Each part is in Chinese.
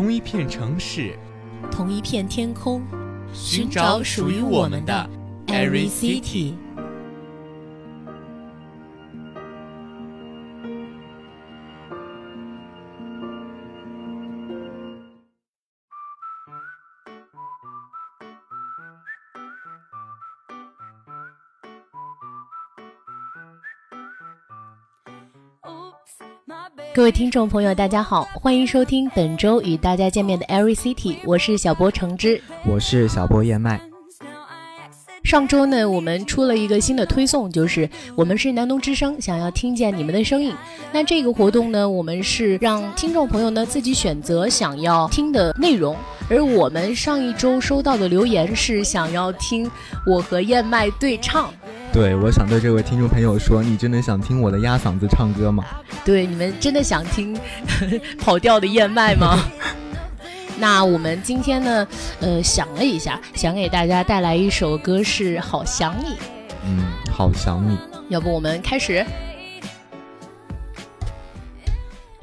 同一片城市，同一片天空，寻找属于我们的 Every City。各位听众朋友，大家好，欢迎收听本周与大家见面的 Every City，我是小波橙汁，我是小波燕麦。上周呢，我们出了一个新的推送，就是我们是南农之声，想要听见你们的声音。那这个活动呢，我们是让听众朋友呢自己选择想要听的内容。而我们上一周收到的留言是想要听我和燕麦对唱。对，我想对这位听众朋友说，你真的想听我的鸭嗓子唱歌吗？对，你们真的想听 跑调的燕麦吗？那我们今天呢，呃，想了一下，想给大家带来一首歌，是《好想你》。嗯，好想你。要不我们开始？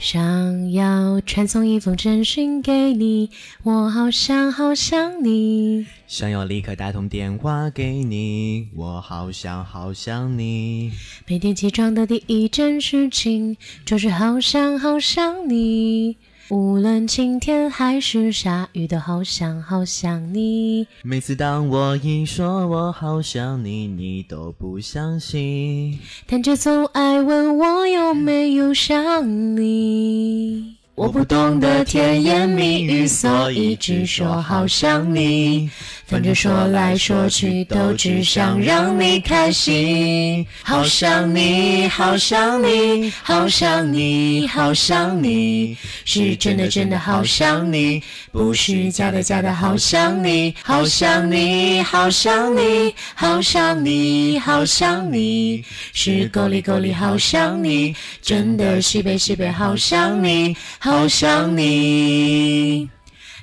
想要传送一封真讯给你，我好想好想你。想要立刻打通电话给你，我好想好想你。每天起床的第一件事情就是好想好想你。无论晴天还是下雨，都好想好想你。每次当我一说我好想你，你都不相信，但却总爱问我有没有想你。我不懂得甜言蜜语，所以只说好想你。反正说来说去都只想让你开心。好想你，好想你，好想你，好想你，是真的真的好想你，不是假的假的好想你。好想你，好想你，好想你，好想你，是够力够力好想你，真的西北西北好想你。好想你，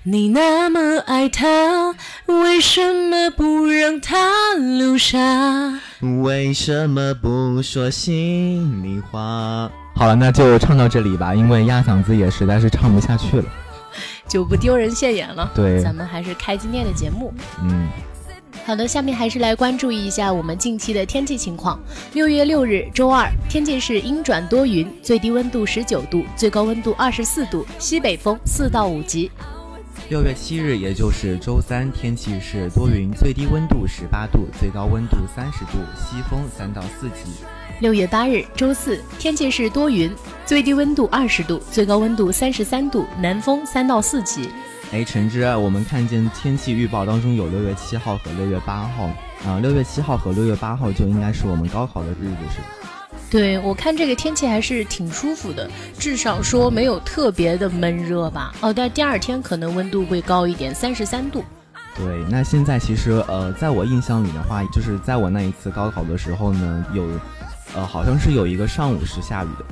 你那么爱他，为什么不让他留下？为什么不说心里话？好了，那就唱到这里吧，因为压嗓子也实在是唱不下去了，就不丢人现眼了。对，咱们还是开今天的节目。嗯。好的，下面还是来关注一下我们近期的天气情况。六月六日，周二，天气是阴转多云，最低温度十九度，最高温度二十四度，西北风四到五级。六月七日，也就是周三，天气是多云，最低温度十八度，最高温度三十度，西风三到四级。六月八日，周四，天气是多云，最低温度二十度，最高温度三十三度，南风三到四级。哎，陈之，我们看见天气预报当中有六月七号和六月八号，啊，六月七号和六月八号就应该是我们高考的日子，是吧？对，我看这个天气还是挺舒服的，至少说没有特别的闷热吧。哦，但第二天可能温度会高一点，三十三度。对，那现在其实呃，在我印象里的话，就是在我那一次高考的时候呢，有，呃，好像是有一个上午是下雨的。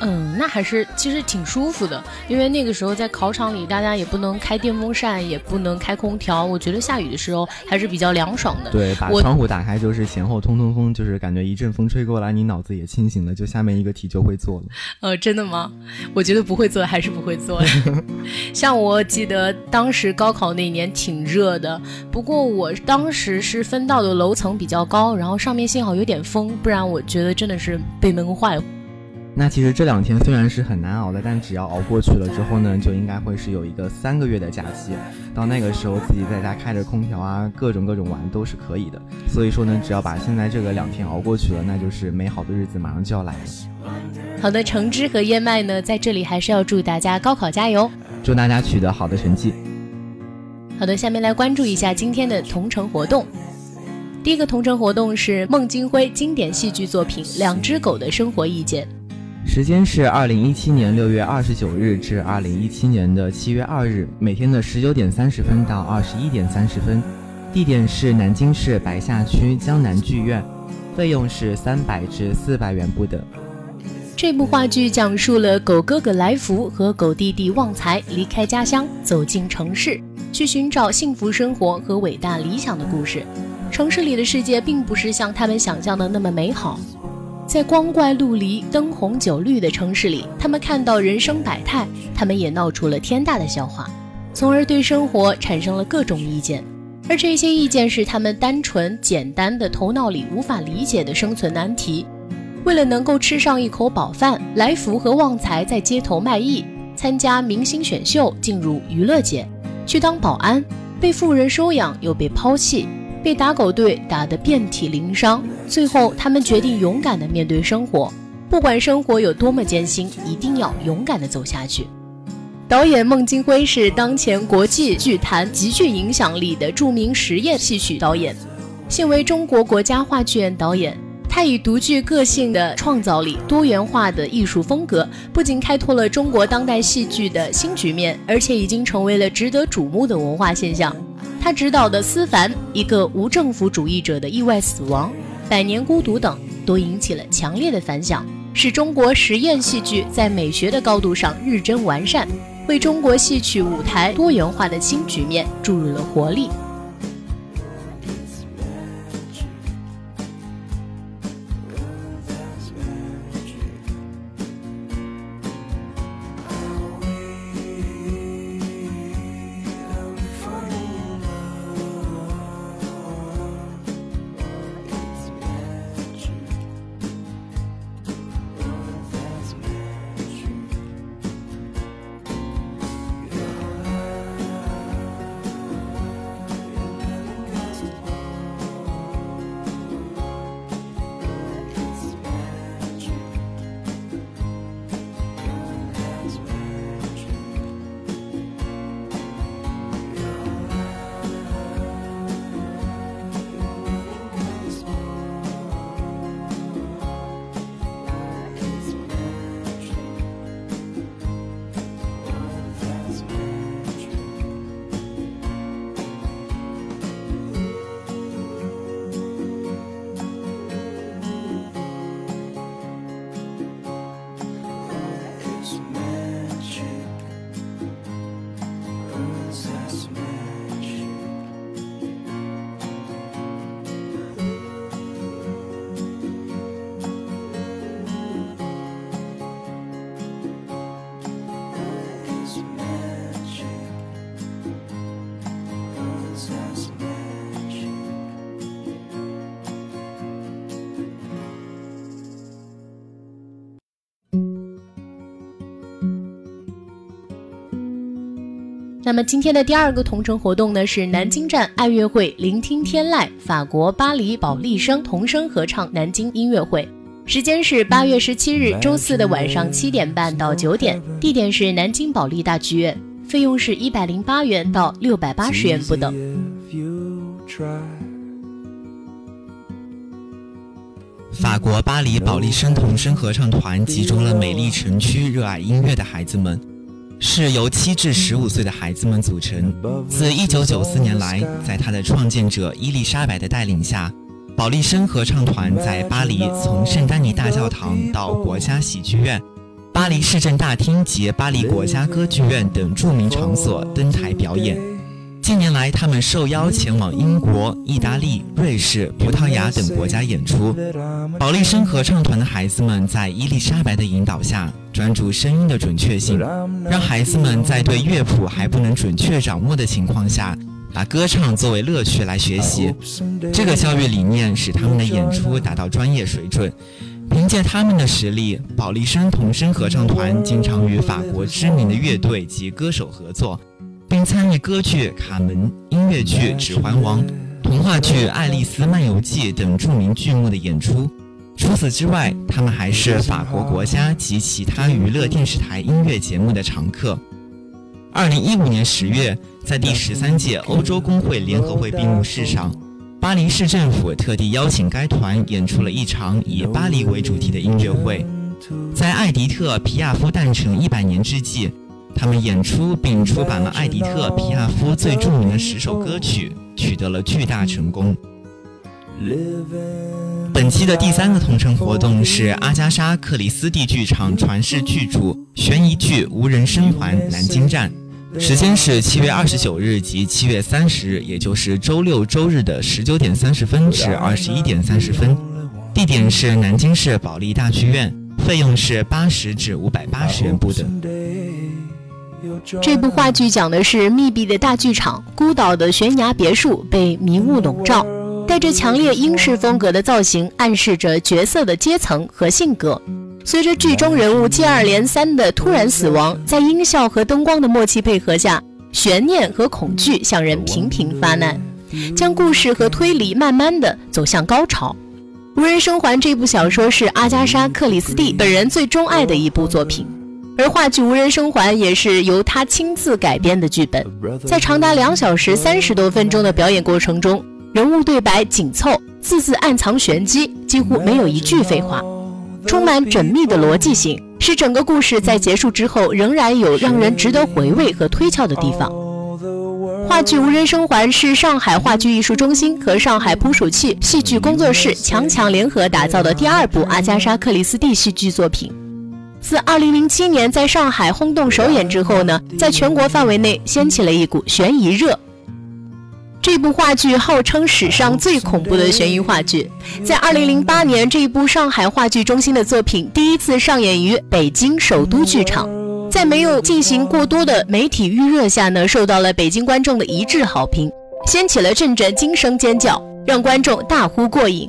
嗯，那还是其实挺舒服的，因为那个时候在考场里，大家也不能开电风扇，也不能开空调。我觉得下雨的时候还是比较凉爽的。对，把窗户打开就是前后通通风，就是感觉一阵风吹过来，你脑子也清醒了，就下面一个题就会做了。呃，真的吗？我觉得不会做还是不会做。像我记得当时高考那年挺热的，不过我当时是分到的楼层比较高，然后上面幸好有点风，不然我觉得真的是被闷坏了。那其实这两天虽然是很难熬的，但只要熬过去了之后呢，就应该会是有一个三个月的假期。到那个时候，自己在家开着空调啊，各种各种玩都是可以的。所以说呢，只要把现在这个两天熬过去了，那就是美好的日子马上就要来了。好的，橙汁和燕麦呢，在这里还是要祝大家高考加油，祝大家取得好的成绩。好的，下面来关注一下今天的同城活动。第一个同城活动是孟京辉经典戏剧作品《两只狗的生活意见》。时间是二零一七年六月二十九日至二零一七年的七月二日，每天的十九点三十分到二十一点三十分，地点是南京市白下区江南剧院，费用是三百至四百元不等。这部话剧讲述了狗哥哥来福和狗弟弟旺财离开家乡，走进城市，去寻找幸福生活和伟大理想的故事。城市里的世界并不是像他们想象的那么美好。在光怪陆离、灯红酒绿的城市里，他们看到人生百态，他们也闹出了天大的笑话，从而对生活产生了各种意见。而这些意见是他们单纯简单的头脑里无法理解的生存难题。为了能够吃上一口饱饭，来福和旺财在街头卖艺，参加明星选秀，进入娱乐界，去当保安，被富人收养又被抛弃。被打狗队打得遍体鳞伤，最后他们决定勇敢地面对生活，不管生活有多么艰辛，一定要勇敢地走下去。导演孟京辉是当前国际剧坛极具影响力的著名实验戏曲导演，现为中国国家话剧院导演。他以独具个性的创造力、多元化的艺术风格，不仅开拓了中国当代戏剧的新局面，而且已经成为了值得瞩目的文化现象。他执导的《思凡》《一个无政府主义者的意外死亡》《百年孤独》等，都引起了强烈的反响，使中国实验戏剧在美学的高度上日臻完善，为中国戏曲舞台多元化的新局面注入了活力。那么今天的第二个同城活动呢，是南京站爱乐会聆听天籁法国巴黎保利声童声合唱南京音乐会，时间是八月十七日周四的晚上七点半到九点，地点是南京保利大剧院，费用是一百零八元到六百八十元不等。法国巴黎保利声童声合唱团集中了美丽城区热爱音乐的孩子们。是由七至十五岁的孩子们组成。自一九九四年来，在他的创建者伊丽莎白的带领下，保利声合唱团在巴黎从圣丹尼大教堂到国家喜剧院、巴黎市政大厅及巴黎国家歌剧院等著名场所登台表演。近年来，他们受邀前往英国、意大利、瑞士、葡萄牙等国家演出。保利声合唱团的孩子们在伊丽莎白的引导下，专注声音的准确性，让孩子们在对乐谱还不能准确掌握的情况下，把歌唱作为乐趣来学习。这个教育理念使他们的演出达到专业水准。凭借他们的实力，保利声童声合唱团经常与法国知名的乐队及歌手合作，参与歌剧《卡门》、音乐剧《指环王》、童话剧《爱丽丝漫游记》等著名剧目的演出。除此之外，他们还是法国国家及其他娱乐电视台音乐节目的常客。二零一五年十月，在第十三届欧洲工会联合会闭幕式上，巴黎市政府特地邀请该团演出了一场以巴黎为主题的音乐会。在艾迪特·皮亚夫诞辰一百年之际，他们演出并出版了艾迪特·皮亚夫最著名的十首歌曲，取得了巨大成功。本期的第三个同城活动是阿加莎·克里斯蒂剧场传世巨著悬疑剧《无人生还》南京站，时间是七月二十九日及七月三十日，也就是周六周日的十九点三十分至二十一点三十分，地点是南京市保利大剧院，费用是八十至五百八十元不等。这部话剧讲的是密闭的大剧场，孤岛的悬崖别墅被迷雾笼罩。带着强烈英式风格的造型，暗示着角色的阶层和性格。随着剧中人物接二连三的突然死亡，在音效和灯光的默契配合下，悬念和恐惧向人频频发难，将故事和推理慢慢的走向高潮。《无人生还》这部小说是阿加莎·克里斯蒂本人最钟爱的一部作品，而话剧《无人生还》也是由他亲自改编的剧本。在长达两小时三十多分钟的表演过程中，人物对白紧凑，字字暗藏玄机，几乎没有一句废话，充满缜密的逻辑性，使整个故事在结束之后仍然有让人值得回味和推敲的地方。话剧《无人生还》是上海话剧艺术中心和上海捕鼠器戏剧工作室强强联合打造的第二部阿加莎·克里斯蒂戏剧作品。自2007年在上海轰动首演之后呢，在全国范围内掀起了一股悬疑热。这部话剧号称史上最恐怖的悬疑话剧，在2008年，这一部上海话剧中心的作品第一次上演于北京首都剧场，在没有进行过多的媒体预热下呢，受到了北京观众的一致好评，掀起了阵阵惊声尖叫，让观众大呼过瘾。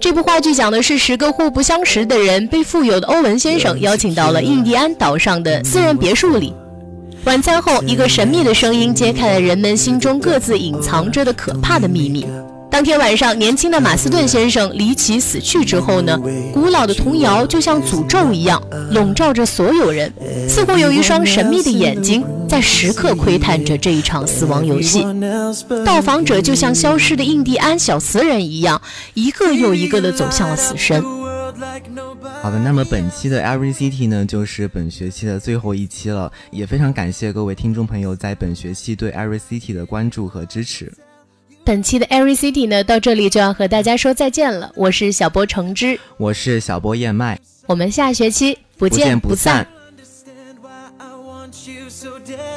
这部话剧讲的是十个互不相识的人被富有的欧文先生邀请到了印第安岛上的私人别墅里。晚餐后，一个神秘的声音揭开了人们心中各自隐藏着的可怕的秘密。当天晚上，年轻的马斯顿先生离奇死去之后呢？古老的童谣就像诅咒一样笼罩着所有人，似乎有一双神秘的眼睛在时刻窥探着这一场死亡游戏。到访者就像消失的印第安小瓷人一样，一个又一个的走向了死神。好的，那么本期的 Every City 呢，就是本学期的最后一期了，也非常感谢各位听众朋友在本学期对 Every City 的关注和支持。本期的 Every City 呢，到这里就要和大家说再见了。我是小波橙汁，我是小波燕麦，我们下学期不见不散。